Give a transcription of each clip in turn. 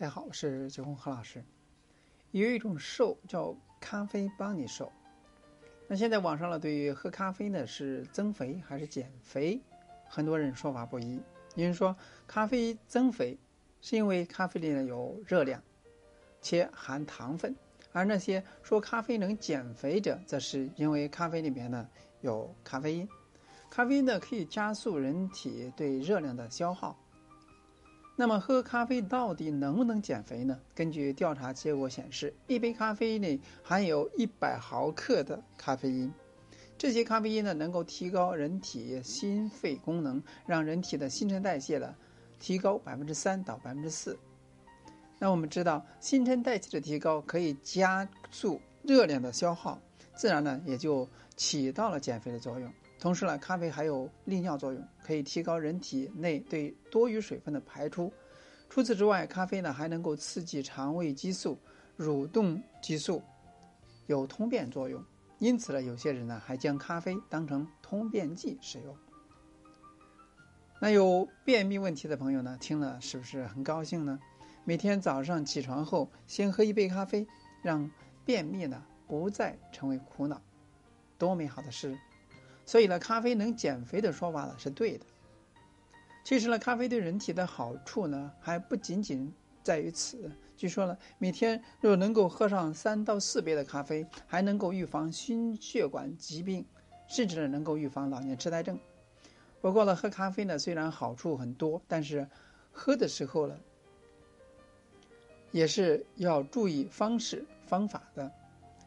大家好，我是九红何老师。有一种瘦叫咖啡帮你瘦。那现在网上呢，对于喝咖啡呢是增肥还是减肥，很多人说法不一。有人说咖啡增肥，是因为咖啡里呢有热量，且含糖分；而那些说咖啡能减肥者，则是因为咖啡里面呢有咖啡因。咖啡因呢可以加速人体对热量的消耗。那么喝咖啡到底能不能减肥呢？根据调查结果显示，一杯咖啡内含有一百毫克的咖啡因，这些咖啡因呢能够提高人体心肺功能，让人体的新陈代谢呢提高百分之三到百分之四。那我们知道，新陈代谢的提高可以加速热量的消耗，自然呢也就起到了减肥的作用。同时呢，咖啡还有利尿作用，可以提高人体内对多余水分的排出。除此之外，咖啡呢还能够刺激肠胃激素、蠕动激素，有通便作用。因此呢，有些人呢还将咖啡当成通便剂使用。那有便秘问题的朋友呢，听了是不是很高兴呢？每天早上起床后先喝一杯咖啡，让便秘呢不再成为苦恼，多美好的事！所以呢，咖啡能减肥的说法呢是对的。其实呢，咖啡对人体的好处呢还不仅仅在于此。据说呢，每天若能够喝上三到四杯的咖啡，还能够预防心血管疾病，甚至呢能够预防老年痴呆症。不过呢，喝咖啡呢虽然好处很多，但是喝的时候呢也是要注意方式方法的。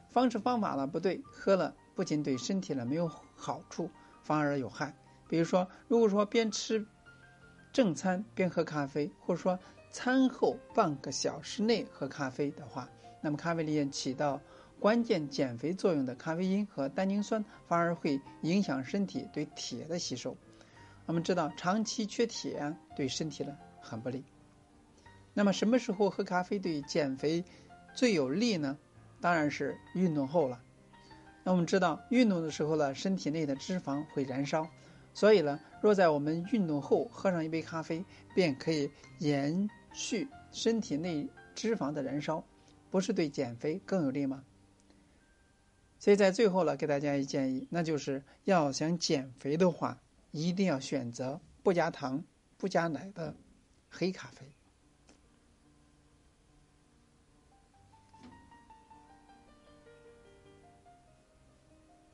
方式方法呢不对，喝了。不仅对身体呢没有好处，反而有害。比如说，如果说边吃正餐边喝咖啡，或者说餐后半个小时内喝咖啡的话，那么咖啡里面起到关键减肥作用的咖啡因和单宁酸，反而会影响身体对铁的吸收。我们知道，长期缺铁对身体呢很不利。那么什么时候喝咖啡对减肥最有利呢？当然是运动后了。那我们知道，运动的时候呢，身体内的脂肪会燃烧，所以呢，若在我们运动后喝上一杯咖啡，便可以延续身体内脂肪的燃烧，不是对减肥更有利吗？所以在最后呢，给大家一建议，那就是要想减肥的话，一定要选择不加糖、不加奶的黑咖啡。